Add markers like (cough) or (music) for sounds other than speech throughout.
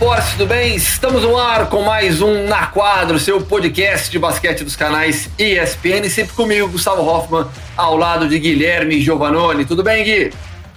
esporte, tudo bem? Estamos no ar com mais um Na Quadro, seu podcast de basquete dos canais ESPN, sempre comigo, Gustavo Hoffman, ao lado de Guilherme Giovanoni. Tudo bem, Gui?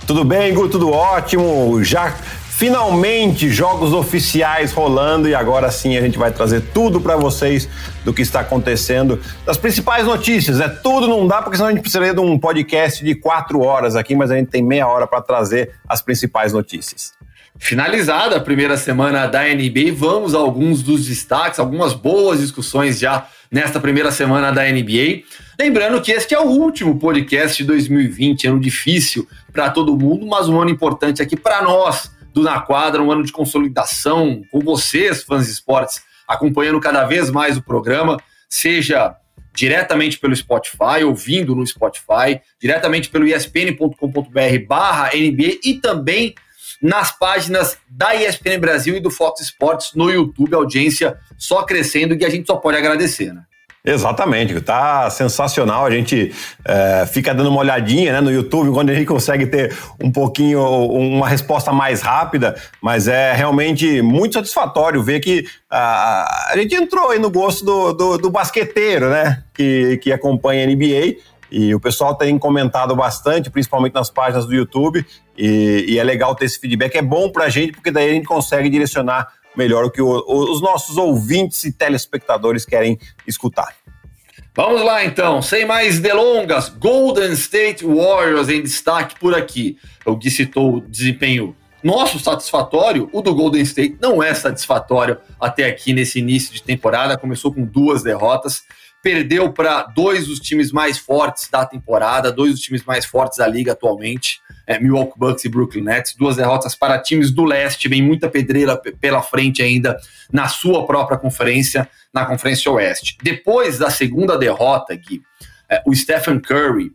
Tudo bem, Gu, tudo ótimo. Já finalmente jogos oficiais rolando e agora sim a gente vai trazer tudo para vocês do que está acontecendo, das principais notícias. É tudo não dá porque senão a gente precisaria de um podcast de quatro horas aqui, mas a gente tem meia hora para trazer as principais notícias. Finalizada a primeira semana da NBA, vamos a alguns dos destaques, algumas boas discussões já nesta primeira semana da NBA. Lembrando que este é o último podcast de 2020, ano difícil para todo mundo, mas um ano importante aqui para nós do Na Quadra, um ano de consolidação com vocês, fãs de esportes, acompanhando cada vez mais o programa, seja diretamente pelo Spotify, ouvindo no Spotify, diretamente pelo espn.com.br barra NBA e também nas páginas da ESPN Brasil e do Fox Sports no YouTube, audiência só crescendo e a gente só pode agradecer, né? Exatamente, tá sensacional. A gente é, fica dando uma olhadinha né, no YouTube quando a gente consegue ter um pouquinho, uma resposta mais rápida, mas é realmente muito satisfatório ver que a, a gente entrou aí no gosto do, do, do basqueteiro, né? Que, que acompanha a NBA e o pessoal tem comentado bastante, principalmente nas páginas do YouTube, e, e é legal ter esse feedback. É bom para a gente, porque daí a gente consegue direcionar melhor o que o, os nossos ouvintes e telespectadores querem escutar. Vamos lá então, sem mais delongas, Golden State Warriors em destaque por aqui. O Gui citou o desempenho nosso satisfatório, o do Golden State não é satisfatório até aqui nesse início de temporada, começou com duas derrotas perdeu para dois dos times mais fortes da temporada, dois dos times mais fortes da liga atualmente, é, Milwaukee Bucks e Brooklyn Nets, duas derrotas para times do leste, vem muita pedreira pela frente ainda na sua própria conferência, na Conferência Oeste. Depois da segunda derrota, Gui, é, o Stephen Curry,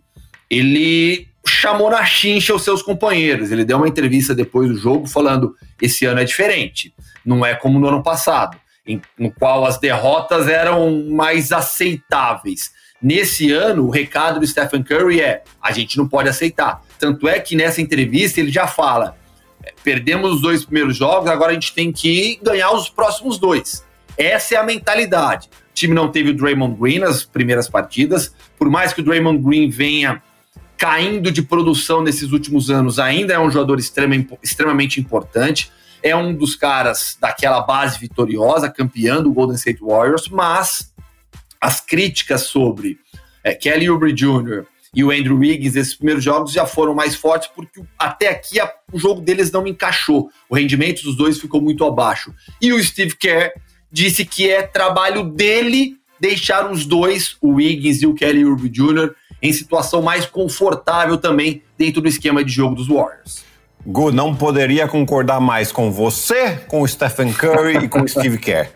ele chamou na chincha os seus companheiros, ele deu uma entrevista depois do jogo falando, esse ano é diferente, não é como no ano passado em, no qual as derrotas eram mais aceitáveis. Nesse ano, o recado do Stephen Curry é: a gente não pode aceitar. Tanto é que nessa entrevista ele já fala: é, perdemos os dois primeiros jogos, agora a gente tem que ganhar os próximos dois. Essa é a mentalidade. O time não teve o Draymond Green nas primeiras partidas, por mais que o Draymond Green venha caindo de produção nesses últimos anos, ainda é um jogador extremamente importante é um dos caras daquela base vitoriosa, campeão do Golden State Warriors, mas as críticas sobre é, Kelly Oubre Jr. e o Andrew Wiggins, esses primeiros jogos já foram mais fortes, porque até aqui a, o jogo deles não encaixou. O rendimento dos dois ficou muito abaixo. E o Steve Kerr disse que é trabalho dele deixar os dois, o Wiggins e o Kelly Oubre Jr., em situação mais confortável também dentro do esquema de jogo dos Warriors. Gu, não poderia concordar mais com você, com o Stephen Curry e com o Steve Kerr.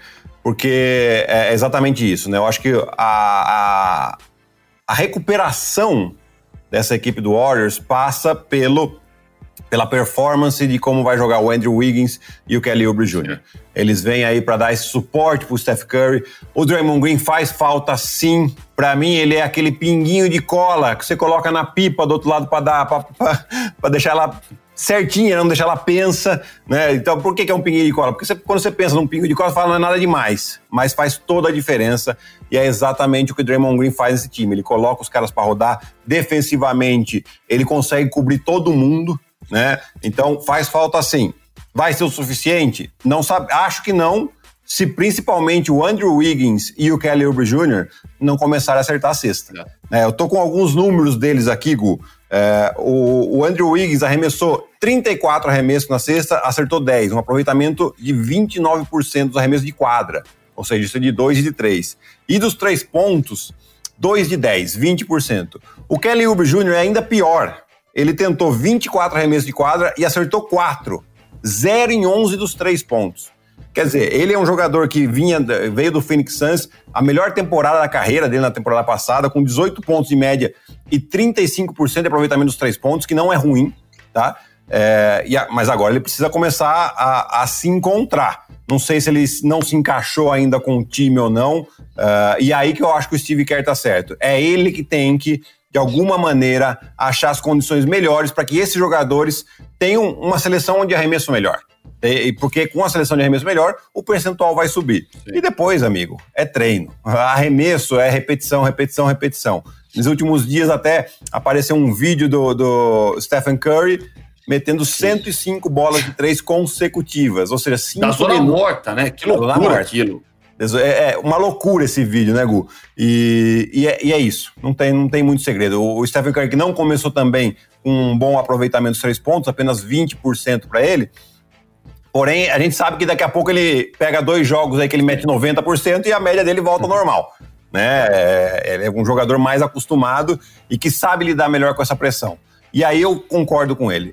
Porque é exatamente isso, né? Eu acho que a, a, a recuperação dessa equipe do Warriors passa pelo pela performance de como vai jogar o Andrew Wiggins e o Kelly Oubre Jr. Eles vêm aí para dar esse suporte pro Steph Curry. O Draymond Green faz falta sim. Para mim ele é aquele pinguinho de cola que você coloca na pipa do outro lado para dar para deixar ela certinha, não deixar ela pensa, né? Então, por que, que é um pinguinho de cola? Porque você, quando você pensa num pingo de cola, fala não é nada demais, mas faz toda a diferença e é exatamente o que o Draymond Green faz nesse time. Ele coloca os caras para rodar defensivamente, ele consegue cobrir todo mundo, né? Então, faz falta assim. Vai ser o suficiente? Não sabe, acho que não. Se principalmente o Andrew Wiggins e o Kelly Oubre Jr. não começarem a acertar a cesta. É. É, eu tô com alguns números deles aqui, Gu. É, o, o, Andrew Wiggins arremessou 34 arremessos na sexta, acertou 10, um aproveitamento de 29% dos arremessos de quadra, ou seja, isso é de 2 e de 3. E dos três pontos, 2 de 10, 20%. O Kelly Oubre Jr. é ainda pior. Ele tentou 24 arremessos de quadra e acertou 4, 0 em 11 dos três pontos. Quer dizer, ele é um jogador que vinha, veio do Phoenix Suns, a melhor temporada da carreira dele na temporada passada, com 18 pontos de média e 35% de aproveitamento dos três pontos, que não é ruim, tá? É, a, mas agora ele precisa começar a, a, se encontrar. Não sei se ele não se encaixou ainda com o time ou não. Uh, e aí que eu acho que o Steve Kerr tá certo. É ele que tem que, de alguma maneira, achar as condições melhores para que esses jogadores tenham uma seleção de arremesso melhor. E, porque com a seleção de arremesso melhor, o percentual vai subir. Sim. E depois, amigo, é treino. Arremesso é repetição, repetição, repetição. Nos últimos dias até apareceu um vídeo do, do Stephen Curry metendo 105 bolas de três consecutivas, ou seja, cinco Da zona minutos. morta, né? Que loucura aquilo. É, é, uma loucura esse vídeo, né, Gu? E, e, é, e, é, isso. Não tem, não tem muito segredo. O, o Stephen Curry, que não começou também com um bom aproveitamento dos três pontos, apenas 20% para ele, Porém, a gente sabe que daqui a pouco ele pega dois jogos aí que ele mete 90% e a média dele volta ao normal. Né? É, ele é um jogador mais acostumado e que sabe lidar melhor com essa pressão. E aí eu concordo com ele.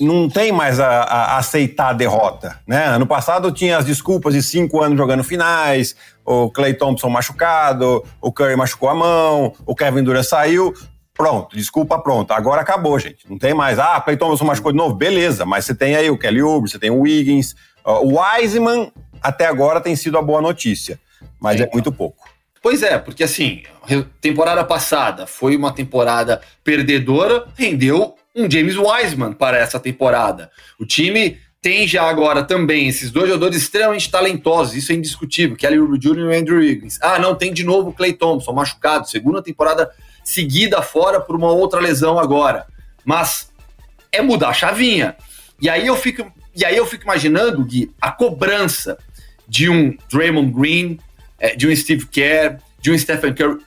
Não tem mais a, a aceitar a derrota. Né? Ano passado tinha as desculpas de cinco anos jogando finais, o Clay Thompson machucado, o Curry machucou a mão, o Kevin Durant saiu. Pronto, desculpa, pronto. Agora acabou, gente. Não tem mais. Ah, Clay Thompson machucou de novo. Beleza, mas você tem aí o Kelly Oubre, você tem o Wiggins. O Wiseman, até agora, tem sido a boa notícia, mas é, é muito pouco. Pois é, porque assim, temporada passada foi uma temporada perdedora, rendeu um James Wiseman para essa temporada. O time tem já agora também esses dois jogadores extremamente talentosos, isso é indiscutível, Kelly Oubre Jr. e Andrew Wiggins. Ah, não, tem de novo o Clay Thompson, machucado, segunda temporada seguida fora por uma outra lesão agora. Mas é mudar a chavinha. E aí eu fico, e aí eu fico imaginando, Gui, a cobrança de um Draymond Green, é, de um Steve Kerr, de um Stephen Curry.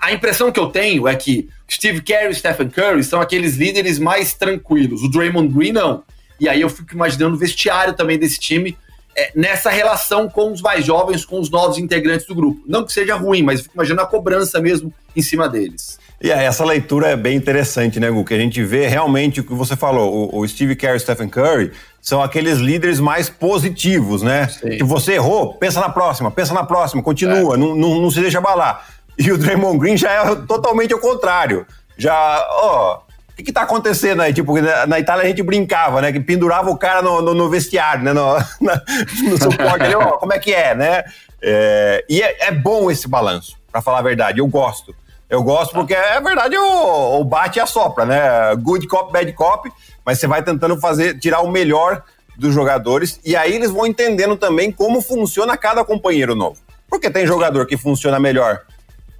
A, impressão que eu tenho é que Steve Kerr e Stephen Curry são aqueles líderes mais tranquilos. O Draymond Green não. E aí eu fico imaginando o vestiário também desse time é, nessa relação com os mais jovens, com os novos integrantes do grupo. Não que seja ruim, mas fico imaginando a cobrança mesmo em cima deles. E aí, essa leitura é bem interessante, né, Gu? Que a gente vê realmente o que você falou. O, o Steve Kerr e o Stephen Curry são aqueles líderes mais positivos, né? Sim. Que você errou, pensa na próxima, pensa na próxima, continua, é. não, não, não, se deixa abalar. E o Draymond Green já é totalmente o contrário. Já, ó, o que, que tá acontecendo aí? Tipo, na, na, Itália a gente brincava, né? Que pendurava o cara no, no, no vestiário, né? No, (laughs) na, no suporte ali, ó, como é que é, né? É, e é, é bom esse balanço, para falar a verdade, eu gosto. Eu gosto porque é verdade o, o bate e assopra, né? Good cop, bad cop, mas você vai tentando fazer, tirar o melhor dos jogadores e aí eles vão entendendo também como funciona cada companheiro novo. Porque tem jogador que funciona melhor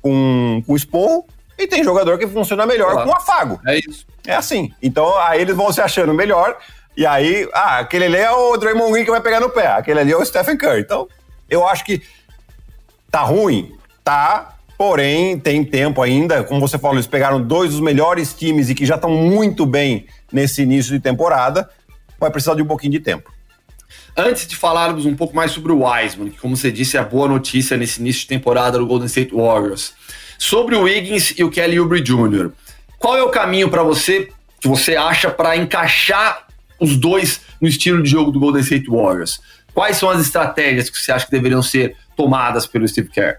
com, com esporro e tem jogador que funciona melhor Olá. com afago. É isso. É assim. Então aí eles vão se achando melhor e aí, ah, aquele ali é o Draymond Green que vai pegar no pé, aquele ali é o Stephen Curry. Então, eu acho que tá ruim, tá, Porém, tem tempo ainda, como você falou, eles pegaram dois dos melhores times e que já estão muito bem nesse início de temporada. Vai precisar de um pouquinho de tempo. Antes de falarmos um pouco mais sobre o Wiseman, que, como você disse, é a boa notícia nesse início de temporada do Golden State Warriors. Sobre o Wiggins e o Kelly Oubre Jr., qual é o caminho para você, que você acha, para encaixar os dois no estilo de jogo do Golden State Warriors? Quais são as estratégias que você acha que deveriam ser tomadas pelo Steve Kerr?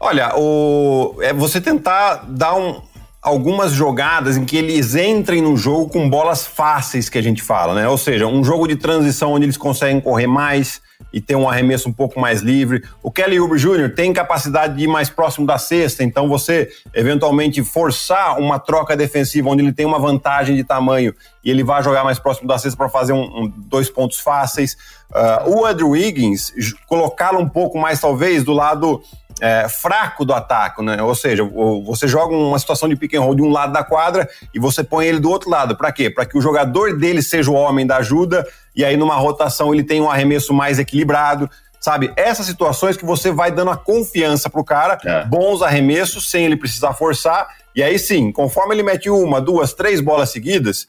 Olha, o, é você tentar dar um, algumas jogadas em que eles entrem no jogo com bolas fáceis que a gente fala, né? Ou seja, um jogo de transição onde eles conseguem correr mais e ter um arremesso um pouco mais livre. O Kelly Oubre Jr. tem capacidade de ir mais próximo da cesta, então você eventualmente forçar uma troca defensiva onde ele tem uma vantagem de tamanho e ele vai jogar mais próximo da cesta para fazer um, um, dois pontos fáceis. Uh, o Andrew Wiggins, colocá-lo um pouco mais talvez do lado é, fraco do ataque, né? Ou seja, você joga uma situação de pick and roll de um lado da quadra e você põe ele do outro lado. Para quê? Para que o jogador dele seja o homem da ajuda e aí numa rotação ele tem um arremesso mais equilibrado. Sabe, essas situações que você vai dando a confiança pro cara, é. bons arremessos, sem ele precisar forçar, e aí sim, conforme ele mete uma, duas, três bolas seguidas,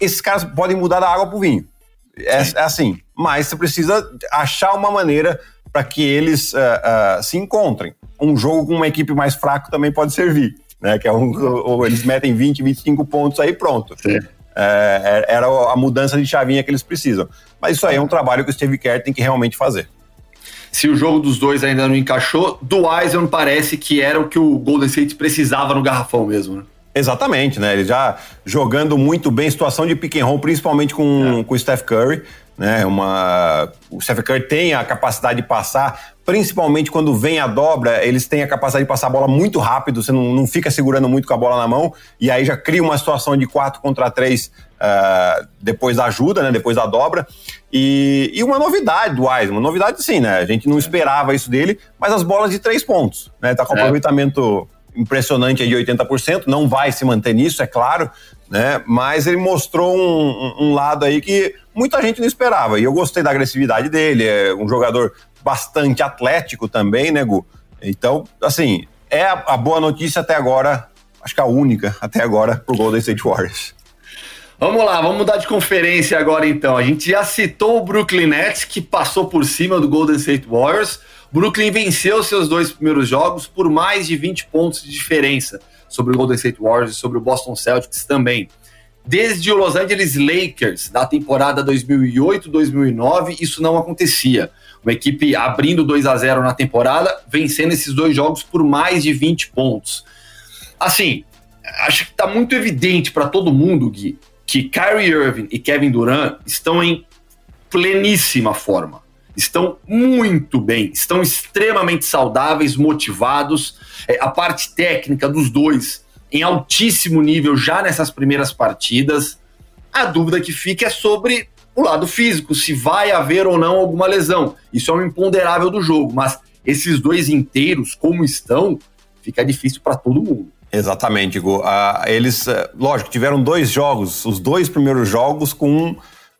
esses caras podem mudar da água pro vinho. É, é assim, mas você precisa achar uma maneira para que eles uh, uh, se encontrem. Um jogo com uma equipe mais fraca também pode servir, né? Que é um, ou eles metem 20, 25 pontos aí pronto. É, era a mudança de chavinha que eles precisam. Mas isso aí é um trabalho que o Steve Kerr tem que realmente fazer. Se o jogo dos dois ainda não encaixou, do Wiseman parece que era o que o Golden State precisava no garrafão mesmo, né? Exatamente, né? Ele já jogando muito bem, situação de pick and roll, principalmente com, é. com o Steph Curry né? Uma, o Steph Curry tem a capacidade de passar principalmente quando vem a dobra, eles têm a capacidade de passar a bola muito rápido, você não, não fica segurando muito com a bola na mão, e aí já cria uma situação de 4 contra 3 uh, ah, depois da ajuda, né, depois da dobra. E, e uma novidade do Wiseman, novidade sim, né? A gente não esperava isso dele, mas as bolas de três pontos, né? Tá com é. aproveitamento impressionante de 80%, não vai se manter nisso, é claro, né? Mas ele mostrou um, um, lado aí que muita gente não esperava. E eu gostei da agressividade dele, é um jogador bastante atlético também, né, Gu? Então, assim, é a, a boa notícia até agora, acho que a única até agora pro Golden State Warriors. Vamos lá, vamos mudar de conferência agora então. A gente já citou o Brooklyn Nets, que passou por cima do Golden State Warriors. Brooklyn venceu seus dois primeiros jogos por mais de 20 pontos de diferença sobre o Golden State Warriors e sobre o Boston Celtics também. Desde o Los Angeles Lakers, da temporada 2008-2009, isso não acontecia. Uma equipe abrindo 2 a 0 na temporada, vencendo esses dois jogos por mais de 20 pontos. Assim, acho que está muito evidente para todo mundo, Gui, que Kyrie Irving e Kevin Durant estão em pleníssima forma. Estão muito bem, estão extremamente saudáveis, motivados. É, a parte técnica dos dois em altíssimo nível já nessas primeiras partidas. A dúvida que fica é sobre o lado físico, se vai haver ou não alguma lesão. Isso é um imponderável do jogo, mas esses dois inteiros, como estão, fica difícil para todo mundo. Exatamente, Igor. Uh, eles, uh, lógico, tiveram dois jogos, os dois primeiros jogos com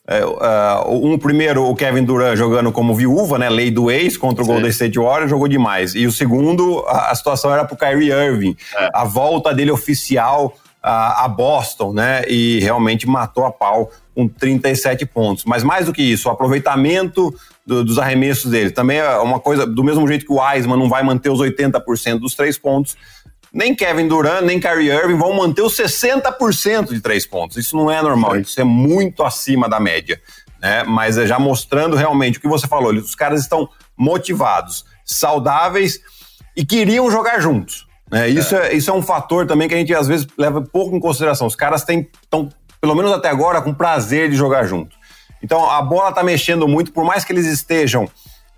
uh, um primeiro, o Kevin Durant jogando como viúva, né, lei do ex contra o Sim. Golden State Warriors, jogou demais. E o segundo, a, a situação era pro Kyrie Irving, é. a volta dele oficial a, a Boston, né, e realmente matou a pau com 37 pontos. Mas mais do que isso, o aproveitamento do, dos arremessos dele também é uma coisa, do mesmo jeito que o Wiseman não vai manter os 80% dos três pontos, nem Kevin Durant, nem Kyrie Irving vão manter os 60% de três pontos. Isso não é normal, isso é muito acima da média. Né? Mas é já mostrando realmente o que você falou, os caras estão motivados, saudáveis e queriam jogar juntos. Né? Isso, é. é. isso é um fator também que a gente às vezes leva pouco em consideração. Os caras estão, pelo menos até agora, com prazer de jogar junto. Então a bola está mexendo muito, por mais que eles estejam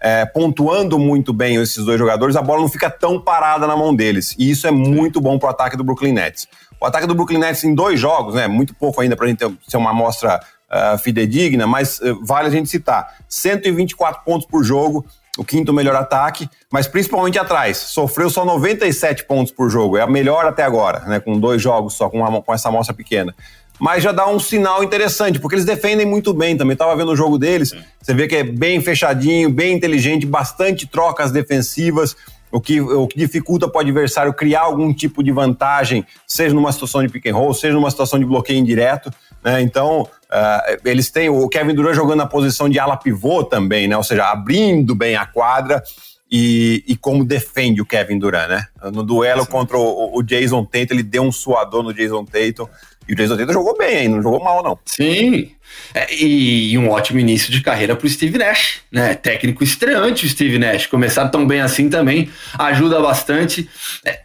é, pontuando muito bem esses dois jogadores, a bola não fica tão parada na mão deles. E isso é muito bom para o ataque do Brooklyn Nets. O ataque do Brooklyn Nets em dois jogos, né? Muito pouco ainda para a gente ser uma amostra uh, fidedigna, mas uh, vale a gente citar: 124 pontos por jogo, o quinto melhor ataque, mas principalmente atrás. Sofreu só 97 pontos por jogo, é a melhor até agora, né? Com dois jogos só, com, uma, com essa amostra pequena mas já dá um sinal interessante, porque eles defendem muito bem também. Estava vendo o jogo deles, você vê que é bem fechadinho, bem inteligente, bastante trocas defensivas, o que, o que dificulta para o adversário criar algum tipo de vantagem, seja numa situação de pick and roll, seja numa situação de bloqueio indireto. Né? Então, uh, eles têm o Kevin Durant jogando na posição de ala pivô também, né? ou seja, abrindo bem a quadra. E, e, como defende o Kevin Durant, né? No duelo Sim. contra o, o, Jason Tatum, ele deu um suador no Jason Tatum. E o Jason Tatum jogou bem? Não jogou mal, não. Sim. É, e, um ótimo início de carreira para o Steve Nash, né? Técnico estreante o Steve Nash. Começar tão bem assim também ajuda bastante. É,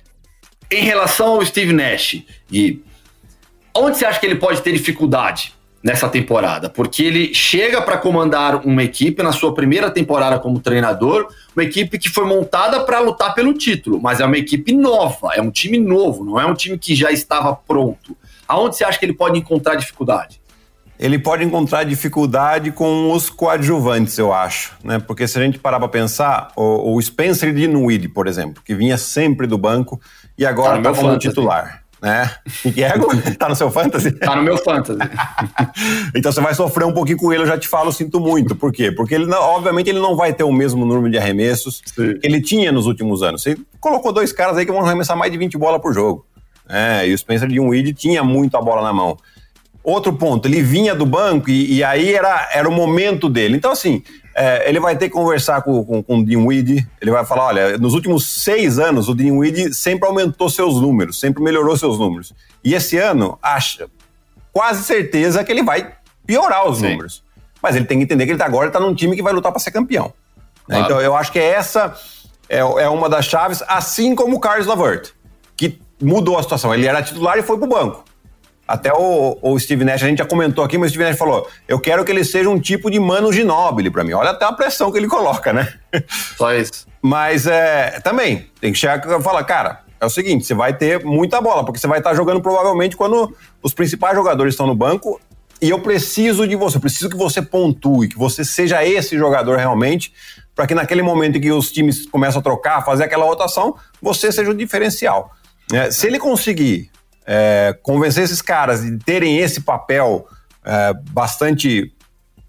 em relação ao Steve Nash, e onde você acha que ele pode ter dificuldade nessa temporada? Porque ele chega para comandar uma equipe na sua primeira temporada como treinador, uma equipe que foi montada para lutar pelo título, mas é uma equipe nova, é um time novo, não é um time que já estava pronto. Aonde você acha que ele pode encontrar dificuldade? Ele pode encontrar dificuldade com os coadjuvantes, eu acho, né? Porque se a gente parar para pensar, o, o Spencer Dinwiddie, por exemplo, que vinha sempre do banco e agora está tá como fantasy. titular, né? Que é? (laughs) tá no seu fantasy? Tá no meu fantasy. (laughs) então você vai sofrer um pouquinho com ele, eu já te falo, sinto muito. Por quê? Porque ele, obviamente, ele não vai ter o mesmo número de arremessos Sim. que ele tinha nos últimos anos. Você colocou dois caras aí que vão arremessar mais de 20 bolas por jogo. É, e o Spencer Dinwiddie tinha muito a bola na mão. Outro ponto, ele vinha do banco e, e aí era, era o momento dele. Então, assim, é, ele vai ter que conversar com, com, com o Dinwiddie, ele vai falar, olha, nos últimos seis anos o Dinwiddie sempre aumentou seus números, sempre melhorou seus números. E esse ano, acha quase certeza que ele vai piorar os Sim. números. Mas ele tem que entender que ele tá, agora está num time que vai lutar para ser campeão. Né? Claro. Então, eu acho que essa é, é uma das chaves, assim como o Carlos Lavert, mudou a situação. Ele era titular e foi pro banco. Até o, o, Steve Nash, a gente já comentou aqui, mas o Steve Nash falou: eu quero que ele seja um tipo de Mano Ginóbili para mim. Olha até a pressão que ele coloca, né? Só isso. Mas é, também, tem que chegar e falar, cara, é o seguinte: você vai ter muita bola, porque você vai estar jogando provavelmente quando os principais jogadores estão no banco. E eu preciso de você, eu preciso que você pontue, que você seja esse jogador realmente, para que naquele momento em que os times começam a trocar, fazer aquela rotação, você seja o diferencial. É, se ele conseguir é, convencer esses caras de terem esse papel é, bastante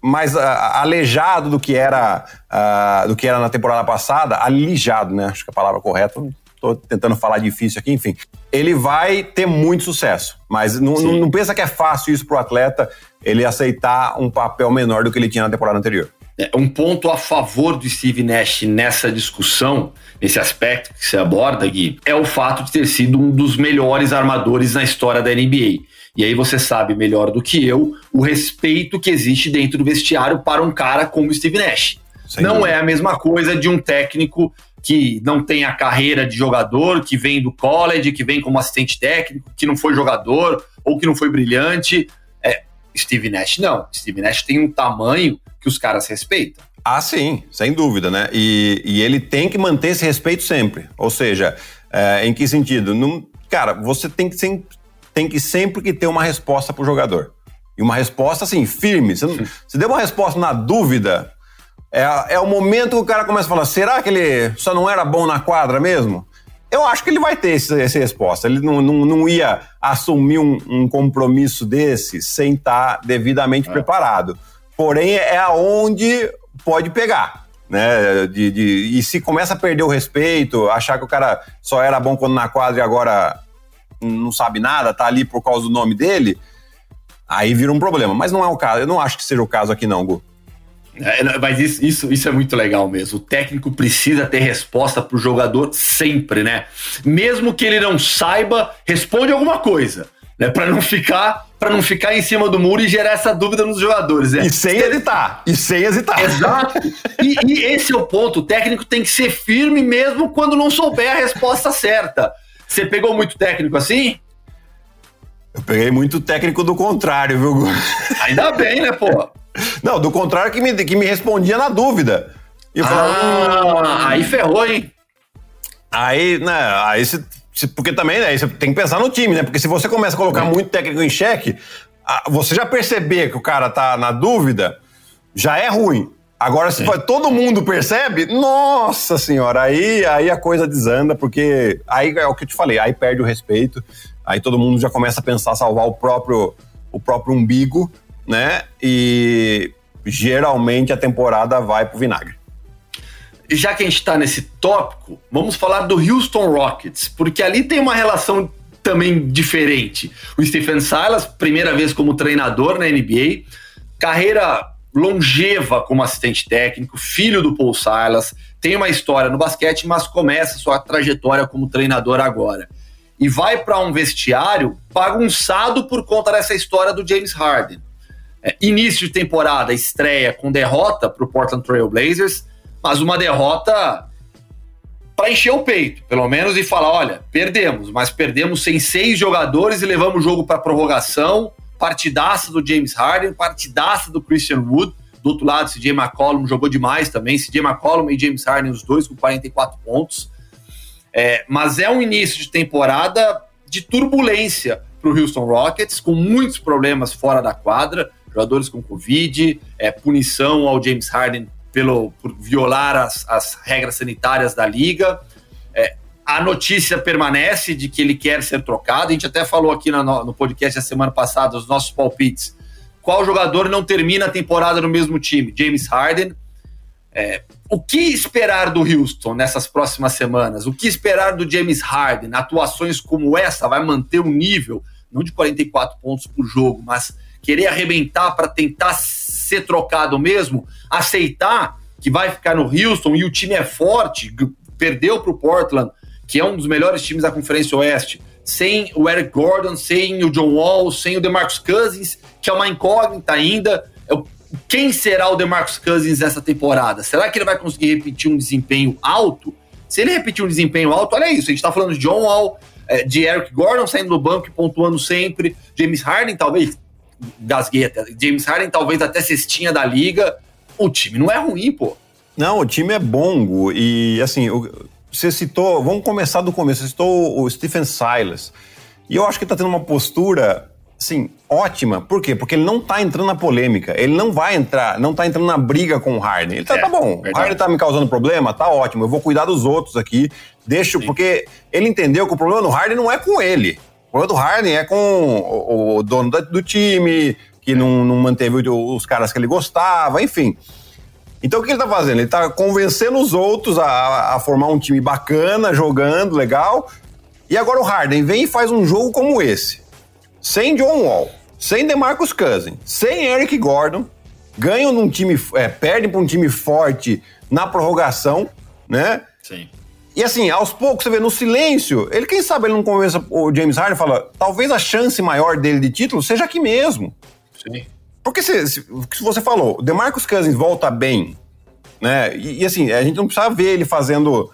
mais a, aleijado do que era a, do que era na temporada passada, alijado, né? Acho que é a palavra correta. Estou tentando falar difícil aqui, enfim. Ele vai ter muito sucesso, mas não, não, não pensa que é fácil isso para o atleta ele aceitar um papel menor do que ele tinha na temporada anterior. É, um ponto a favor do Steve Nash nessa discussão, nesse aspecto que você aborda, Gui, é o fato de ter sido um dos melhores armadores na história da NBA. E aí você sabe melhor do que eu o respeito que existe dentro do vestiário para um cara como o Steve Nash. Sem não dúvida. é a mesma coisa de um técnico que não tem a carreira de jogador, que vem do college, que vem como assistente técnico, que não foi jogador ou que não foi brilhante. É, Steve Nash não. Steve Nash tem um tamanho que os caras respeitam. Ah, sim, sem dúvida, né? E, e ele tem que manter esse respeito sempre. Ou seja, é, em que sentido? Não, cara, você tem que, sempre, tem que sempre que ter uma resposta para o jogador. E uma resposta, assim, firme. Você, não, você deu uma resposta na dúvida, é, é o momento que o cara começa a falar: será que ele só não era bom na quadra mesmo? Eu acho que ele vai ter esse, essa resposta. Ele não, não, não ia assumir um, um, compromisso desse sem estar devidamente é. preparado. Porém, é aonde pode pegar. Né? De, de, e se começa a perder o respeito, achar que o cara só era bom quando na quadra e agora não sabe nada, tá ali por causa do nome dele, aí vira um problema. Mas não é o caso. Eu não acho que seja o caso aqui, não, Gu. É, mas isso, isso, isso, é muito legal mesmo. O técnico precisa ter resposta para o jogador sempre, né? Mesmo que ele não saiba, responde alguma coisa, né? Para não ficar para não ficar em cima do muro e gerar essa dúvida nos jogadores. Né? E sem hesitar. E sem hesitar. Exato. E, e esse é o ponto. O técnico tem que ser firme mesmo quando não souber a resposta certa. Você pegou muito técnico assim? Eu peguei muito técnico do contrário, viu? Ainda bem, né, pô? Não, do contrário que me, que me respondia na dúvida. E eu falava, ah, hum, aí ferrou, hein? Aí, né, aí você. Porque também, né, você tem que pensar no time, né? Porque se você começa a colocar é. muito técnico em xeque, você já perceber que o cara tá na dúvida, já é ruim. Agora, se todo mundo percebe, nossa senhora, aí, aí a coisa desanda, porque aí é o que eu te falei, aí perde o respeito, aí todo mundo já começa a pensar salvar o próprio, o próprio umbigo, né? E geralmente a temporada vai pro vinagre. Já que a gente está nesse tópico, vamos falar do Houston Rockets, porque ali tem uma relação também diferente. O Stephen Silas, primeira vez como treinador na NBA, carreira longeva como assistente técnico, filho do Paul Silas, tem uma história no basquete, mas começa sua trajetória como treinador agora. E vai para um vestiário bagunçado por conta dessa história do James Harden. É, início de temporada, estreia com derrota para o Portland Trail Blazers, mas uma derrota para encher o peito, pelo menos, e falar: olha, perdemos, mas perdemos sem seis jogadores e levamos o jogo para prorrogação. Partidaça do James Harden, partidaça do Christian Wood. Do outro lado, CJ McCollum jogou demais também. CJ McCollum e James Harden, os dois com 44 pontos. É, mas é um início de temporada de turbulência para o Houston Rockets, com muitos problemas fora da quadra jogadores com Covid, é, punição ao James Harden pelo, por violar as, as regras sanitárias da liga. É, a notícia permanece de que ele quer ser trocado. A gente até falou aqui no, podcast a semana passada, os nossos palpites. Qual jogador não termina a temporada no mesmo time? James Harden. É, o que esperar do Houston nessas próximas semanas? O que esperar do James Harden? Atuações como essa vai manter o um nível, não de 44 pontos por jogo, mas querer arrebentar para tentar ser trocado mesmo, aceitar que vai ficar no Houston e o time é forte, perdeu para o Portland, que é um dos melhores times da Conferência Oeste, sem o Eric Gordon, sem o John Wall, sem o DeMarcus Cousins, que é uma incógnita ainda. É quem será o DeMarcus Cousins nessa temporada? Será que ele vai conseguir repetir um desempenho alto? Se ele repetir um desempenho alto, olha isso, a gente está falando de John Wall, é, de Eric Gordon saindo do banco e pontuando sempre, James Harden talvez, gasguei até, James Harden talvez até cestinha da liga, o time não é ruim, pô. Não, o time é bom, e assim, você citou, vamos começar do começo, você citou o Stephen Silas, e eu acho que ele tá tendo uma postura Sim, ótima. Por quê? Porque ele não tá entrando na polêmica. Ele não vai entrar, não tá entrando na briga com o Harden. Ele tá, é, tá bom, verdade. o Harden tá me causando problema, tá ótimo. Eu vou cuidar dos outros aqui. Deixa, Sim. porque ele entendeu que o problema do Harden não é com ele. O problema do Harden é com o, o dono do time, que não, não manteve os caras que ele gostava, enfim. Então o que ele tá fazendo? Ele tá convencendo os outros a, a formar um time bacana, jogando, legal. E agora o Harden vem e faz um jogo como esse sem John Wall, sem DeMarcus Cousins, sem Eric Gordon, ganham num time, é, perdem para um time forte na prorrogação, né? Sim. E assim, aos poucos, você vê, no silêncio, ele, quem sabe ele não convença o James Harden e fala, talvez a chance maior dele de título seja aqui mesmo. Sim. Porque se, se, se você falou, o DeMarcus Cousins volta bem, né? E, e, assim, a gente não precisa ver ele fazendo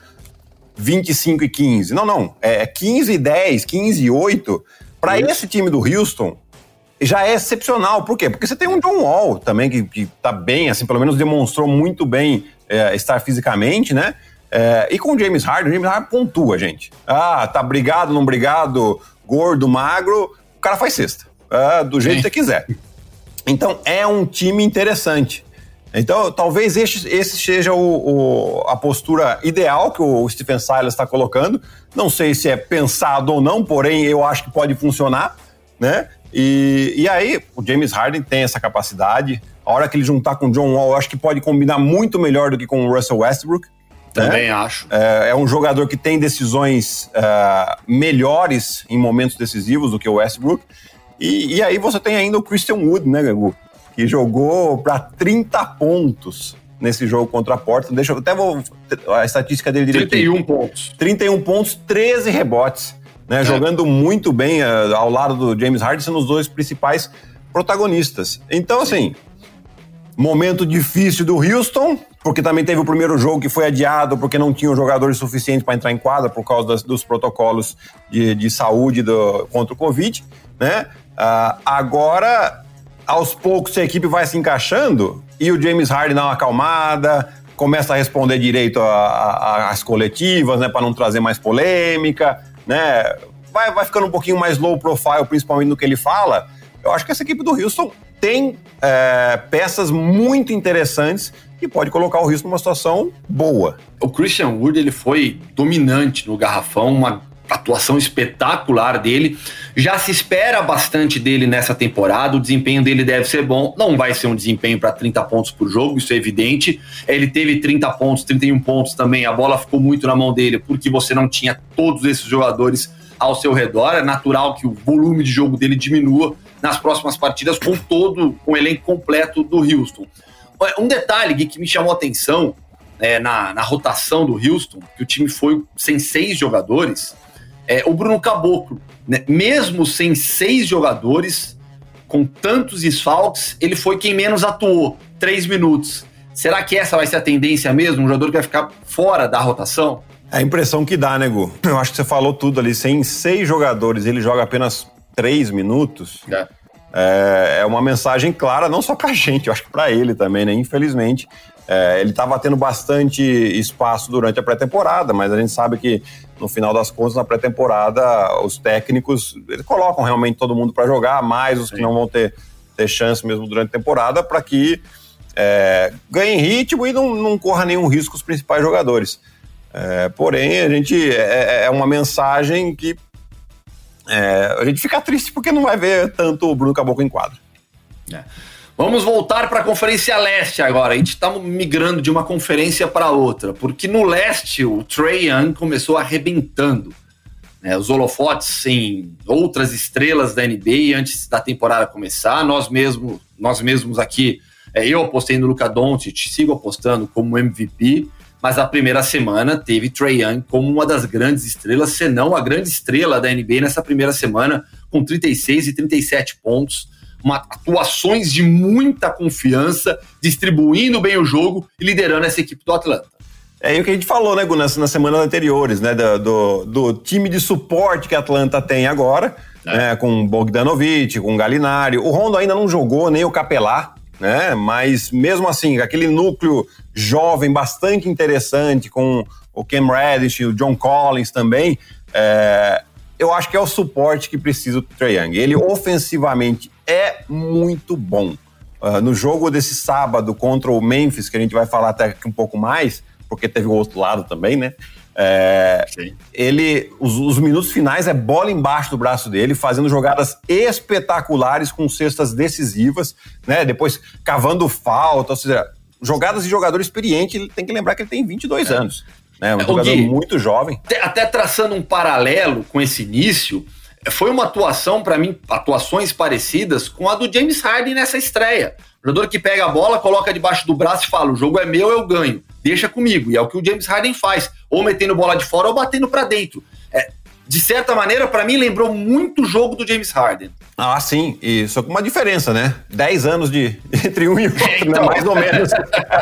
25 e 15. Não, não. É 15 e 10, 15 e 8. Para esse time do Houston, já é excepcional. Por quê? Porque você tem um John Wall também, que, que tá bem, assim, pelo menos demonstrou muito bem é, estar fisicamente, né? É, e com o James Harden, o James Harden pontua, gente. Ah, tá brigado, não brigado, gordo, magro, o cara faz cesta. É, do jeito Sim. que você quiser. Então é um time interessante. Então, talvez esse, esse seja o, o, a postura ideal que o Stephen Silas está colocando. Não sei se é pensado ou não, porém eu acho que pode funcionar, né? E, e aí, o James Harden tem essa capacidade. A hora que ele juntar com o John Wall, eu acho que pode combinar muito melhor do que com o Russell Westbrook. Também né? acho. É, é, um jogador que tem decisões uh, melhores em momentos decisivos do que o Westbrook. E, e aí você tem ainda o Christian Wood, né, Gagu? que jogou para 30 pontos nesse jogo contra a Porta. Deixa eu até vou a estatística dele direitinho. 31 pontos. 31 pontos, 13 rebotes, né? É. Jogando muito bem uh, ao lado do James Harden, sendo os dois principais protagonistas. Então, assim, momento difícil do Houston, porque também teve o primeiro jogo que foi adiado porque não tinham jogadores suficientes para entrar em quadra por causa das, dos protocolos de, de saúde do, contra o Covid, né? Uh, agora aos poucos a equipe vai se encaixando e o James Harden dá uma acalmada, começa a responder direito às coletivas, né, para não trazer mais polêmica, né? Vai, vai ficando um pouquinho mais low profile, principalmente no que ele fala. Eu acho que essa equipe do Houston tem é, peças muito interessantes que pode colocar o Houston numa situação boa. O Christian Wood ele foi dominante no garrafão, uma atuação espetacular dele. Já se espera bastante dele nessa temporada, o desempenho dele deve ser bom. Não vai ser um desempenho para 30 pontos por jogo, isso é evidente. Ele teve 30 pontos, 31 pontos também. A bola ficou muito na mão dele porque você não tinha todos esses jogadores ao seu redor. É natural que o volume de jogo dele diminua nas próximas partidas com todo com o elenco completo do Houston. Um detalhe que me chamou a atenção é, na, na rotação do Houston, que o time foi sem seis jogadores, é, o Bruno Caboclo, né, mesmo sem seis jogadores, com tantos desfalques, ele foi quem menos atuou, três minutos. Será que essa vai ser a tendência mesmo? Um jogador que vai ficar fora da rotação? É a impressão que dá, né, Gu? Eu acho que você falou tudo ali. Sem seis jogadores, ele joga apenas três minutos. É. É, é uma mensagem clara, não só pra gente, eu acho que pra ele também, né? Infelizmente. É, ele estava tendo bastante espaço durante a pré-temporada, mas a gente sabe que no final das contas, na pré-temporada, os técnicos eles colocam realmente todo mundo para jogar, mais os Sim. que não vão ter, ter chance mesmo durante a temporada, para que é, ganhem ritmo e não, não corra nenhum risco os principais jogadores. É, porém, a gente é, é, é uma mensagem que é, a gente fica triste porque não vai ver tanto o Bruno Caboclo em quadro. É. Vamos voltar para a Conferência Leste agora. A gente está migrando de uma conferência para outra, porque no leste o Trey Young começou arrebentando. Né, os holofotes em outras estrelas da NBA antes da temporada começar. Nós mesmos, nós mesmos aqui, é, eu apostei no Luca Doncic, sigo apostando como MVP, mas a primeira semana teve Trey Young como uma das grandes estrelas, se não a grande estrela da NBA nessa primeira semana, com 36 e 37 pontos uma, atuações de muita confiança, distribuindo bem o jogo e liderando essa equipe do Atlanta. É o que a gente falou, né, Gu, nas, nas semanas anteriores, né, do, do, do, time de suporte que a Atlanta tem agora, é. né, com Bogdanovic, com Galinari. O Rondo ainda não jogou, nem o Capelá, né, mas mesmo assim, aquele núcleo jovem bastante interessante, com o Cam Reddish, o John Collins também, é, eu acho que é o suporte que precisa do Trae Young. Ele ofensivamente é muito bom. Uh, no jogo desse sábado contra o Memphis, que a gente vai falar até aqui um pouco mais, porque teve o outro lado também, né? É, ele, os, os, minutos finais é bola embaixo do braço dele, fazendo jogadas espetaculares com cestas decisivas, né? Depois cavando falta, ou seja, jogadas de jogador experiente. Ele tem que lembrar que ele tem 22 é. anos, né? Um jogador Gui, muito jovem. Até traçando um paralelo com esse início, foi uma atuação para mim, atuações parecidas com a do James Harden nessa estreia. Jogador que pega a bola, coloca debaixo do braço e fala: o jogo é meu, eu ganho. Deixa comigo. E é o que o James Harden faz, ou metendo bola de fora ou batendo para dentro. É, de certa maneira, para mim, lembrou muito o jogo do James Harden. Ah, sim. E só com uma diferença, né? Dez anos de (laughs) entre um e outro, é, então. né? mais ou menos.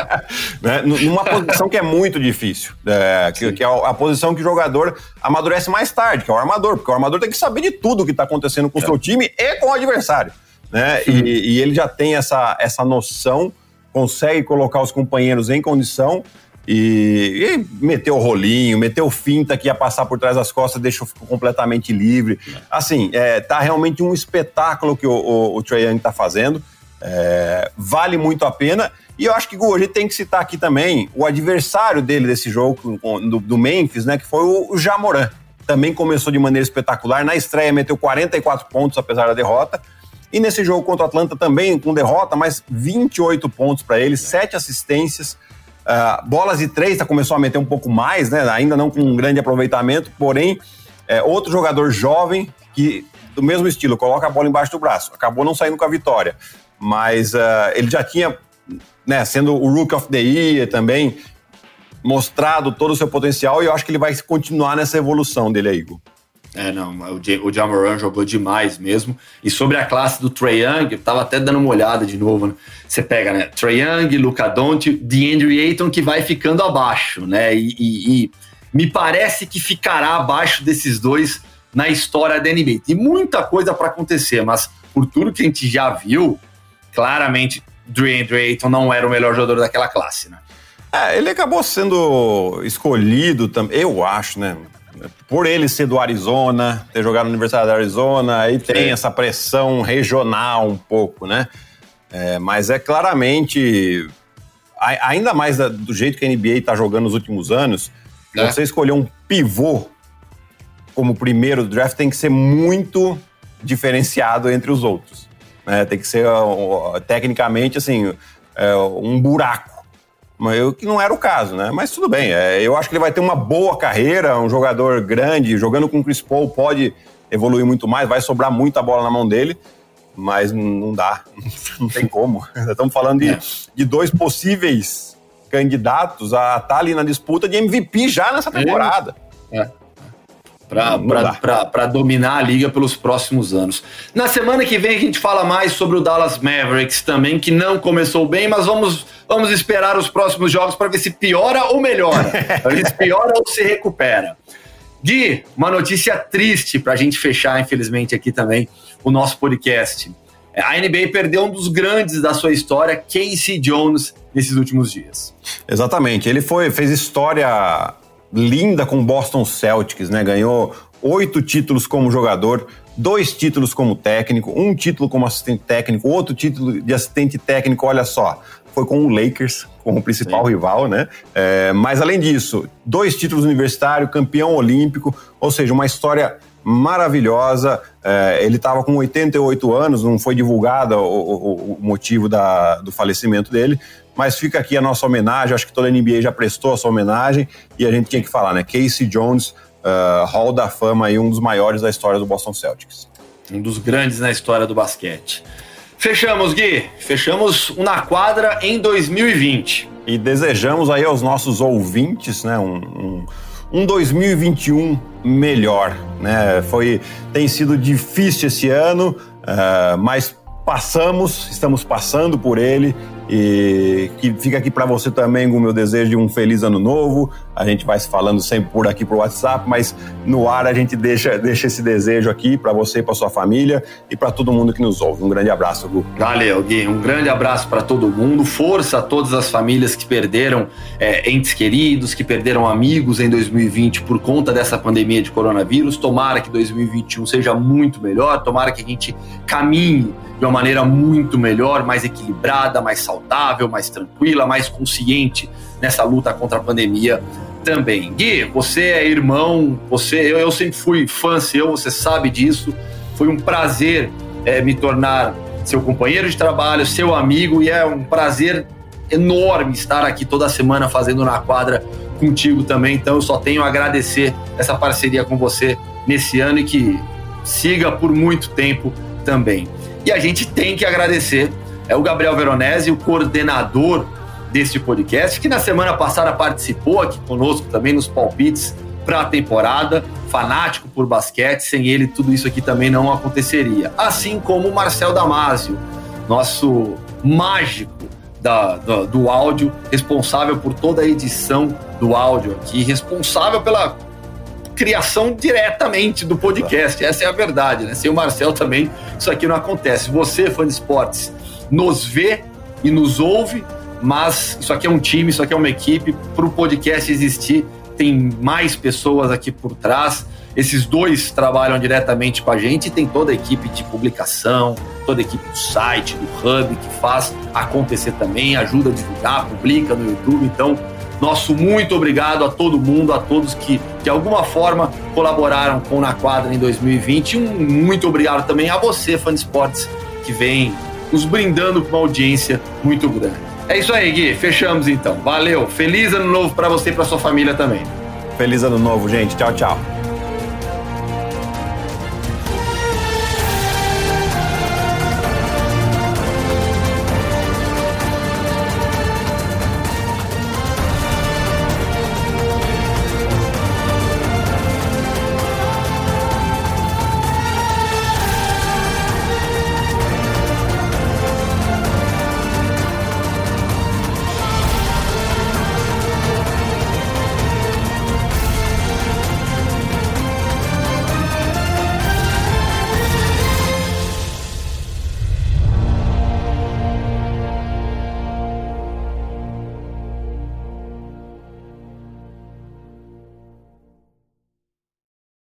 (laughs) né? Numa posição que é muito difícil. É, que, que, é a posição que o jogador amadurece mais tarde, que é o armador. Porque o armador tem que saber de tudo que está acontecendo com o é. seu time e com o adversário né? E, e, ele já tem essa, essa noção, consegue colocar os companheiros em condição e, e meteu o rolinho, meteu finta que ia passar por trás das costas, deixou completamente livre. Assim, é, tá realmente um espetáculo que o, o, o Trae Young tá fazendo. É, vale muito a pena. E eu acho que Gu, a gente tem que citar aqui também o adversário dele desse jogo, do, do Memphis, né? Que foi o, o Jamoran. Também começou de maneira espetacular. Na estreia meteu 44 pontos, apesar da derrota. E nesse jogo contra o Atlanta também com derrota, mas 28 pontos para ele, 7 assistências. Uh, bolas de três, tá, começou a meter um pouco mais, né? Ainda não com um grande aproveitamento, porém, é, outro jogador jovem que, do mesmo estilo, coloca a bola embaixo do braço. Acabou não saindo com a vitória. Mas uh, ele já tinha, né, sendo o Rook of the Year também, mostrado todo o seu potencial e eu acho que ele vai continuar nessa evolução dele aí, Igor. É, não, o, o Jamoran jogou demais mesmo. E sobre a classe do Trae Young, eu tava até dando uma olhada de novo, né? Você pega, né? Trae Young, Luca Doncic, DeAndre Ayton, que vai ficando abaixo, né? E, e, e, me parece que ficará abaixo desses dois na história da NBA. Tem muita coisa para acontecer, mas por tudo que a gente já viu, claramente, DeAndre Ayton não era o melhor jogador daquela classe, né? É, ele acabou sendo escolhido também, eu acho, né? Por ele ser do Arizona, ter jogado na Universidade do Arizona, aí tem essa pressão regional um pouco, né? É, mas é claramente, ainda mais do jeito que a NBA está jogando nos últimos anos, é. você escolher um pivô como primeiro do draft tem que ser muito diferenciado entre os outros. Né? Tem que ser, tecnicamente, assim, é, um buraco mas eu, que não era o caso, né? Mas tudo bem. É, eu acho que ele vai ter uma boa carreira, um jogador grande, jogando com o Chris Paul pode evoluir muito mais, vai sobrar muita bola na mão dele, mas não dá, (laughs) não tem como. Estamos falando de, é. de dois possíveis candidatos a estar tá ali na disputa de MVP já nessa temporada. É. para dominar a liga pelos próximos anos. Na semana que vem a gente fala mais sobre o Dallas Mavericks também, que não começou bem, mas vamos, vamos esperar os próximos jogos para ver se piora ou melhora. (laughs) Para ver se piora ou se recupera. Gui, uma notícia triste para a gente fechar, infelizmente, aqui também o nosso podcast. A NBA perdeu um dos grandes da sua história, Casey Jones, nesses últimos dias. Exatamente. Ele foi, fez história linda com o Boston Celtics, né? Ganhou oito títulos como jogador, dois títulos como técnico, um título como assistente técnico, outro título de assistente técnico, olha só, foi com o Lakers, como principal Sim. rival, né? É, mas além disso, dois títulos universitários, campeão olímpico, ou seja, uma história maravilhosa. É, ele estava com 88 anos, não foi divulgado o, o, o motivo da, do falecimento dele, mas fica aqui a nossa homenagem. Acho que toda a NBA já prestou a sua homenagem e a gente tinha que falar, né? Casey Jones, uh, Hall da Fama e um dos maiores da história do Boston Celtics. Um dos grandes na história do basquete. Fechamos, Gui. Fechamos o Na Quadra em 2020. E desejamos aí aos nossos ouvintes, né, um, um, um 2021 melhor, né? Foi, tem sido difícil esse ano, uh, mas passamos, estamos passando por ele E que fica aqui para você também o meu desejo de um feliz ano novo. A gente vai se falando sempre por aqui por WhatsApp, mas no ar a gente deixa, deixa esse desejo aqui para você, para sua família e para todo mundo que nos ouve. Um grande abraço, Gu. Valeu, Gui. Um grande abraço para todo mundo. Força a todas as famílias que perderam é, entes queridos, que perderam amigos em 2020 por conta dessa pandemia de coronavírus. Tomara que 2021 seja muito melhor. Tomara que a gente caminhe de uma maneira muito melhor, mais equilibrada, mais saudável, mais tranquila, mais consciente nessa luta contra a pandemia também. Gui, você é irmão, você, eu, eu sempre fui fã seu, você sabe disso. Foi um prazer é, me tornar seu companheiro de trabalho, seu amigo, e é um prazer enorme estar aqui toda semana fazendo na quadra contigo também. Então eu só tenho a agradecer essa parceria com você nesse ano e que siga por muito tempo também. E a gente tem que agradecer é o Gabriel Veronese, o coordenador deste podcast, que na semana passada participou aqui conosco também nos palpites para a temporada, fanático por basquete, sem ele tudo isso aqui também não aconteceria. Assim como o Marcel Damasio, nosso mágico da, do, do áudio, responsável por toda a edição do áudio aqui, responsável pela criação diretamente do podcast. Essa é a verdade, né? Sem o Marcel também isso aqui não acontece. Você, fã de esportes, nos vê e nos ouve, mas isso aqui é um time, isso aqui é uma equipe. Para o podcast existir, tem mais pessoas aqui por trás. Esses dois trabalham diretamente com a gente e tem toda a equipe de publicação, toda a equipe do site, do Hub, que faz acontecer também, ajuda a divulgar, publica no YouTube. Então, nosso muito obrigado a todo mundo, a todos que de alguma forma colaboraram com Na Quadra em 2020. Um muito obrigado também a você, fã de esportes, que vem nos brindando com uma audiência muito grande. É isso aí, Gui. Fechamos então. Valeu. Feliz ano novo para você e para sua família também. Feliz ano novo, gente. Tchau, tchau.